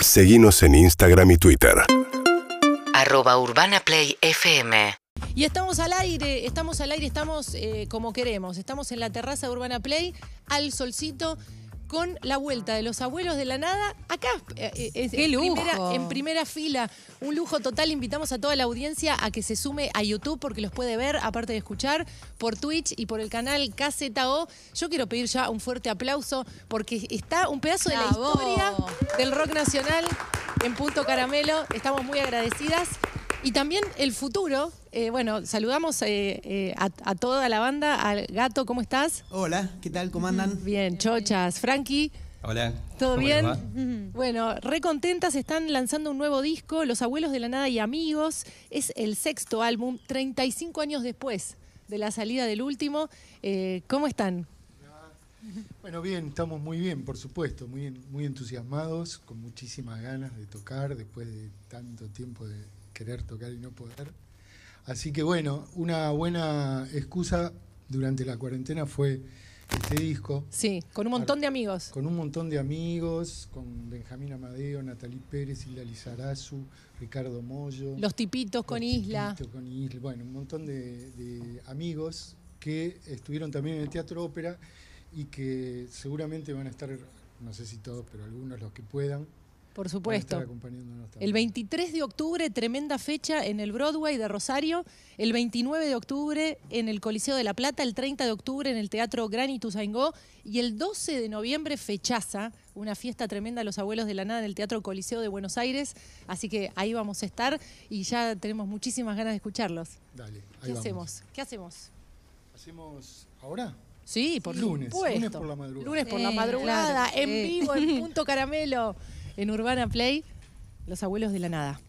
Seguimos en Instagram y Twitter. Arroba Urbana Play FM. Y estamos al aire, estamos al aire, estamos eh, como queremos. Estamos en la terraza de Urbana Play, al solcito, con la vuelta de los abuelos de la nada. Acá, eh, eh, es- ¡Qué en, lujo! primera, en primera fila. Un lujo total. Invitamos a toda la audiencia a que se sume a YouTube porque los puede ver, aparte de escuchar, por Twitch y por el canal KZO. Yo quiero pedir ya un fuerte aplauso porque está un pedazo de la Bravo. historia del rock nacional en Punto Caramelo. Estamos muy agradecidas. Y también el futuro. Eh, bueno, saludamos eh, eh, a, a toda la banda. Al gato, ¿cómo estás? Hola, ¿qué tal? ¿Cómo andan? Bien, chochas. Frankie, Hola. ¿todo ¿cómo bien? Bueno, re contentas, están lanzando un nuevo disco, Los Abuelos de la Nada y Amigos. Es el sexto álbum, 35 años después de la salida del último. Eh, ¿Cómo están? Bueno, bien, estamos muy bien, por supuesto, muy, en- muy entusiasmados, con muchísimas ganas de tocar después de tanto tiempo de querer tocar y no poder. Así que bueno, una buena excusa durante la cuarentena fue este disco, Sí, con un montón de amigos. con un montón de amigos, con Benjamín Amadeo, Natalí Pérez, Hilda Lizarazu, Ricardo Mollo. Los tipitos con Los Isla. Tipitos con Isla, bueno, un montón de, de amigos que estuvieron también en el Teatro Ópera y que seguramente van a estar, no sé si todos, pero algunos los que puedan, Por supuesto. estar acompañándonos también. El 23 de octubre, tremenda fecha en el Broadway de Rosario. El 29 de octubre en el Coliseo de La Plata. El 30 de octubre en el Teatro Gran Ituzaingó. Y el 12 de noviembre, fechaza, una fiesta tremenda a los abuelos de la nada en el Teatro Coliseo de Buenos Aires. Así que ahí vamos a estar y ya tenemos muchísimas ganas de escucharlos. Dale, ahí ¿Qué vamos. hacemos? ¿Qué hacemos? ¿Hacemos ahora? Sí, por Lunes, supuesto. lunes por la madrugada. Lunes por la Sí, madrugada, claro, en vivo, en Punto Caramelo, en Urbana Play, Los Abuelos de la Nada.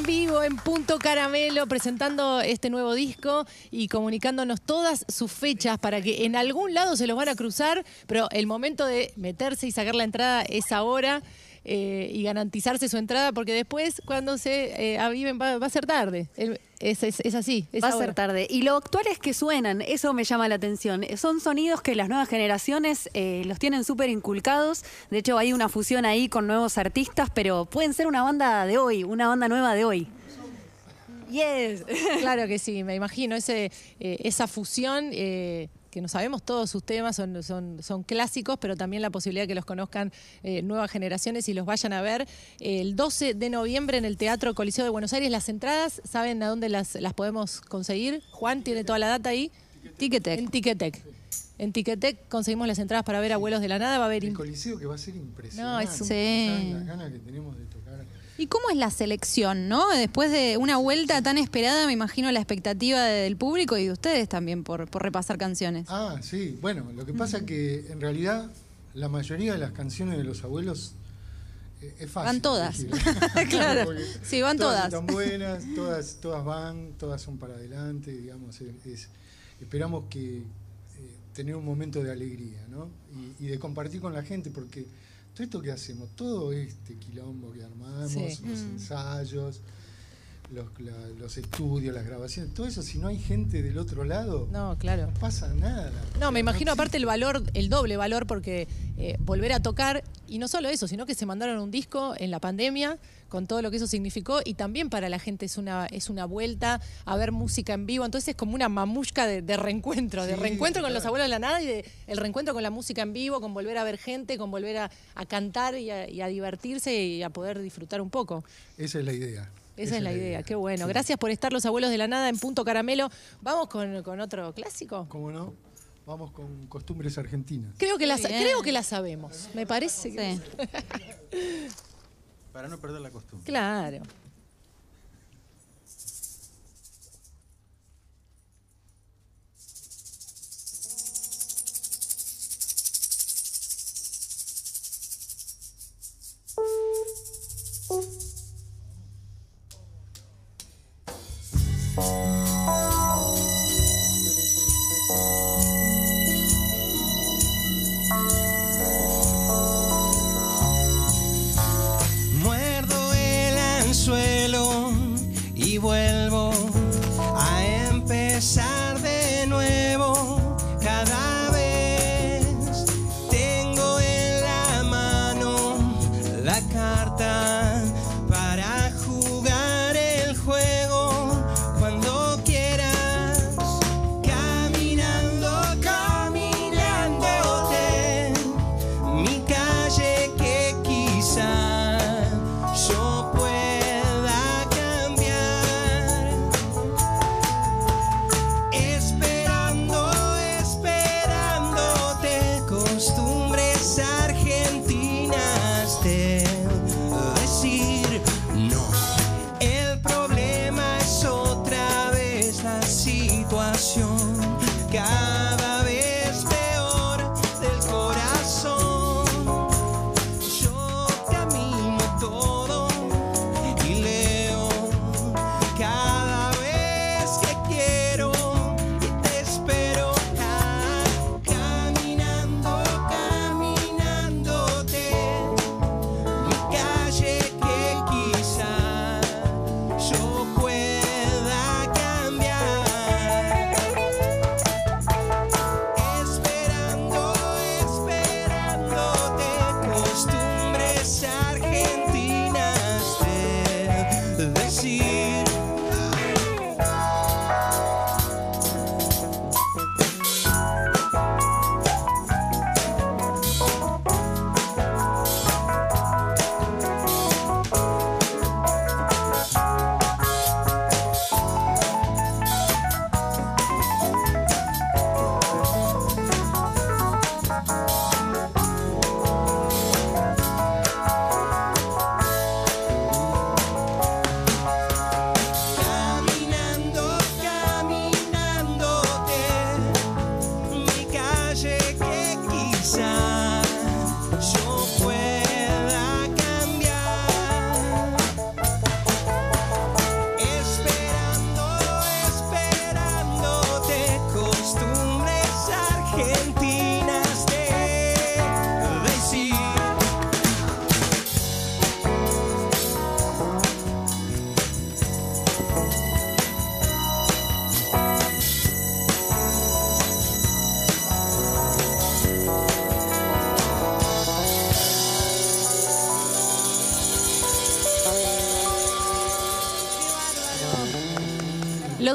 En vivo en Punto Caramelo presentando este nuevo disco y comunicándonos todas sus fechas para que en algún lado se los van a cruzar, pero el momento de meterse y sacar la entrada es ahora. Eh, y garantizarse su entrada porque después cuando se eh, aviven va, va a ser tarde. Es, es- es así. es Va a ser tarde. Y lo actuales que suenan, eso me llama la atención. Son sonidos que las nuevas generaciones eh, los tienen súper inculcados. De hecho, hay una fusión ahí con nuevos artistas, pero pueden ser una banda de hoy, una banda nueva de hoy. Yes. Claro que sí, me imagino ese, esa fusión, que no sabemos todos sus temas, son, son, son clásicos, pero también la posibilidad de que los conozcan eh, nuevas generaciones y los vayan a ver. El 12 de noviembre en el Teatro Coliseo de Buenos Aires, las entradas, ¿saben a dónde las, las podemos conseguir? Juan tiene toda la data ahí. Ticketek. En Ticketek. En Ticketek conseguimos las entradas para ver Abuelos de la Nada, va a haber... El coliseo que va a ser impresionante. No, es un- Sí. Las ganas que tenemos de tocar. ¿Y cómo es la selección, no? Después de una vuelta tan esperada, me imagino la expectativa del público y de ustedes también por, por repasar canciones. Ah, sí. Bueno, lo que pasa es que en realidad la mayoría de las canciones de los abuelos eh, es fácil. Van todas. Claro. Sí, van todas. Están buenas, todas, todas van, todas son para adelante, digamos. es- es- esperamos que eh, tener un momento de alegría, ¿no? Y, y de compartir con la gente, porque esto que hacemos, todo este quilombo que armamos, Sí. los Mm. ensayos, los, la- los estudios, las grabaciones, todo eso, si no hay gente del otro lado, No, claro. no pasa nada. No, me imagino aparte el valor, el doble valor, porque eh, volver a tocar, y no solo eso, sino que se mandaron un disco en la pandemia, con todo lo que eso significó, y también para la gente es una, es una vuelta a ver música en vivo, entonces es como una mamushka de, de reencuentro, de reencuentro con los abuelos de la nada y de, el reencuentro con la música en vivo, con volver a ver gente, con volver a, a cantar y a, y a divertirse y a poder disfrutar un poco. Esa es la idea. Esa, es la idea, qué bueno. Sí. Gracias por estar los abuelos de la nada en Punto Caramelo. Vamos con, con otro clásico. ¿Cómo no? Vamos con costumbres argentinas. Creo que, la, creo que la sabemos. Me parece que. Sí. Para no perder la costumbre. Claro. Bye.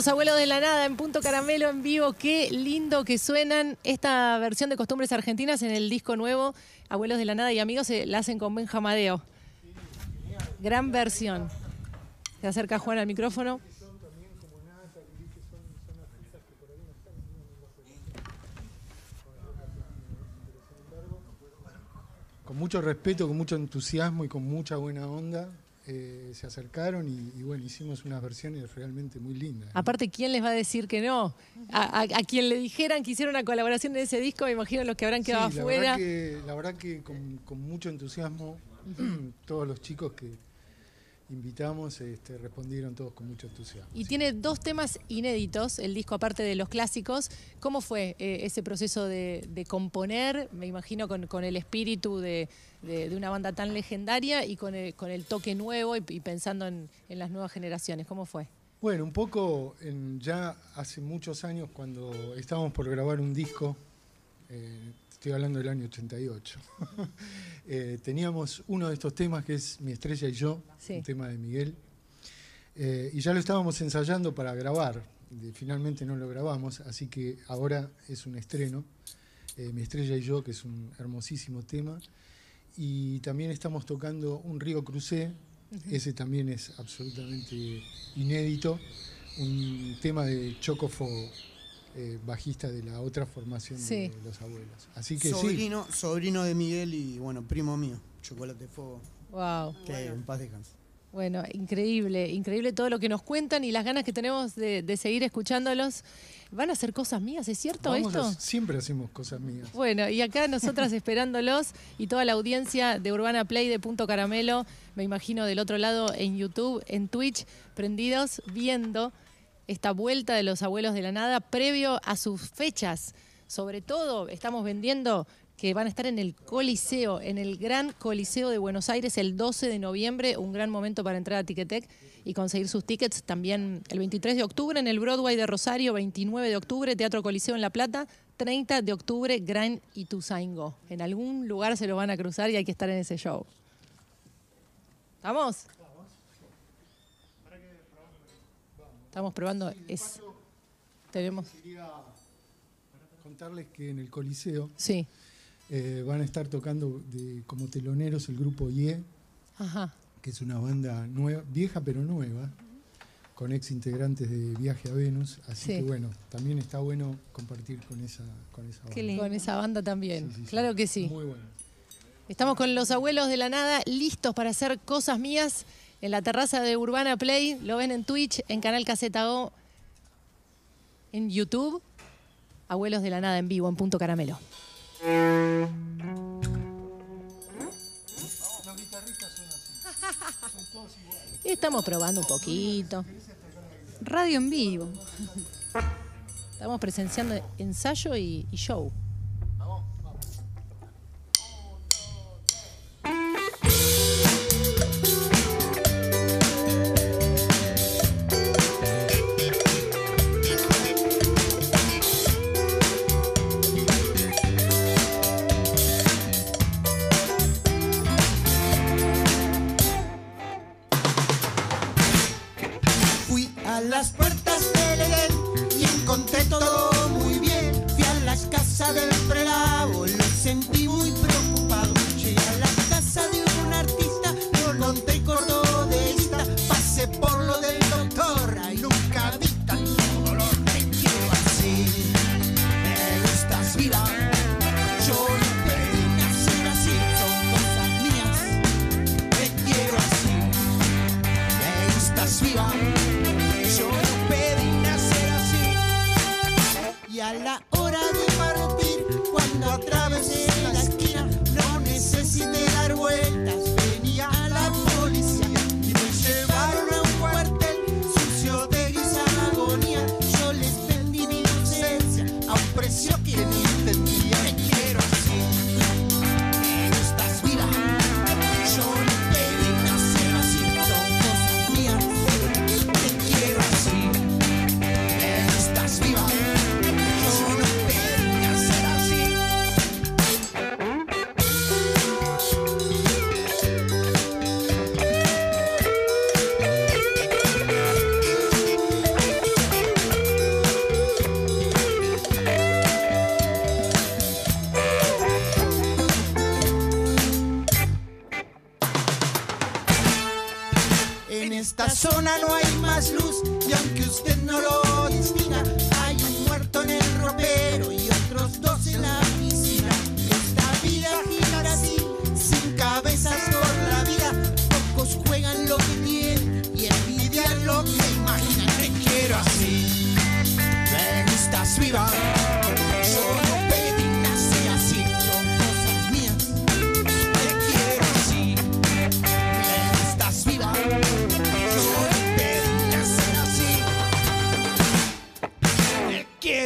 Los abuelos de la nada en Punto Caramelo en vivo. Qué lindo que suenan esta versión de Costumbres Argentinas en el disco nuevo. Abuelos de la nada y amigos se la hacen con Benjamadeo. Gran versión. Se acerca Juan al micrófono. Con mucho respeto, con mucho entusiasmo y con mucha buena onda, eh, se acercaron y, y bueno, hicimos unas versiones realmente muy lindas. Aparte, ¿quién les va a decir que no? A, a- a quien le dijeran que hicieron una colaboración en ese disco, me imagino los que habrán Sí, quedado la afuera. verdad que, la verdad que con, con mucho entusiasmo, todos los chicos que invitamos este, respondieron todos con mucho entusiasmo. Y tiene dos temas inéditos, el disco aparte de los clásicos. ¿Cómo fue eh, ese proceso de, de componer? Me imagino con, con el espíritu de, de- de una banda tan legendaria y con el, con el toque nuevo y, y pensando en, en las nuevas generaciones. ¿Cómo fue? Bueno, un poco en- ya hace muchos años cuando estábamos por grabar un disco, eh, estoy hablando del año 88, eh, teníamos uno de estos temas que es Mi estrella y yo, Sí. un tema de Miguel, eh, y ya lo estábamos ensayando para grabar, finalmente no lo grabamos, así que ahora es un estreno, eh, Mi estrella y yo, que es un hermosísimo tema, y también estamos tocando un Río Crucé, ese también es absolutamente inédito, un tema de Chocofo, eh, bajista de la otra formación Sí. de los abuelos. Así que sí, sobrino, sobrino de Miguel y bueno, primo mío, Chocolate Fuego, Wow. que en paz descanse. Bueno, increíble, increíble todo lo que nos cuentan y las ganas que tenemos de, de seguir escuchándolos. ¿Van a hacer cosas mías? ¿Es cierto vamos esto? a- siempre hacemos cosas mías. Bueno, y acá nosotras esperándolos y toda la audiencia de Urbana Play de Punto Caramelo, me imagino del otro lado en YouTube, en Twitch, prendidos viendo esta vuelta de los abuelos de la nada previo a sus fechas. Sobre todo, estamos vendiendo que van a estar en el Coliseo, en el Gran Coliseo de Buenos Aires el 12 de noviembre, un gran momento para entrar a Ticketek y conseguir sus tickets también el 23 de octubre en el Broadway de Rosario, 29 de octubre Teatro Coliseo en La Plata, 30 de octubre Gran Ituzaingó. En algún lugar se lo van a cruzar y hay que estar en ese show. ¿Estamos? Estamos probando. Es, tenemos. Quería contarles que en el Coliseo Sí. eh, van a estar tocando de- como teloneros el grupo IE, Ajá. que es una banda nueva, vieja pero nueva, con ex integrantes de Viaje a Venus. Así Sí. que bueno, también está bueno compartir con esa, con esa banda. Qué lindo. Con esa banda también. Sí, sí, sí. Claro que sí. Muy bueno. Estamos con los abuelos de la nada, listos para hacer cosas mías en la terraza de Urbana Play. Lo ven en Twitch, en Canal Caseta O, en YouTube. Abuelos de la nada en vivo, en Punto Caramelo. Estamos probando un poquito. Radio en vivo. Estamos presenciando ensayo y show. Esta zona no hay más luz y aunque usted no lo distinga, hay un muerto en el ropero y otros dos en la piscina. Esta vida gira así, sin cabezas por la vida. Pocos juegan lo que tienen y envidian lo que imaginan. Te quiero así, me gustas viva.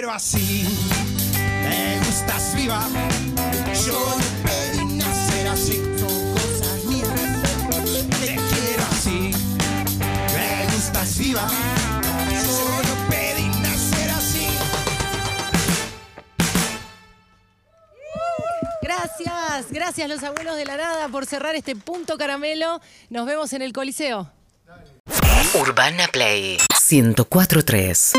Quiero así, me gustas viva. Yo no pedí nacer así, son cosas mías. Te quiero así, me gustas viva. Yo no pedí nacer así. Gracias, gracias los abuelos de la nada por cerrar este punto caramelo. Nos vemos en el Coliseo. Urbana Play 1043.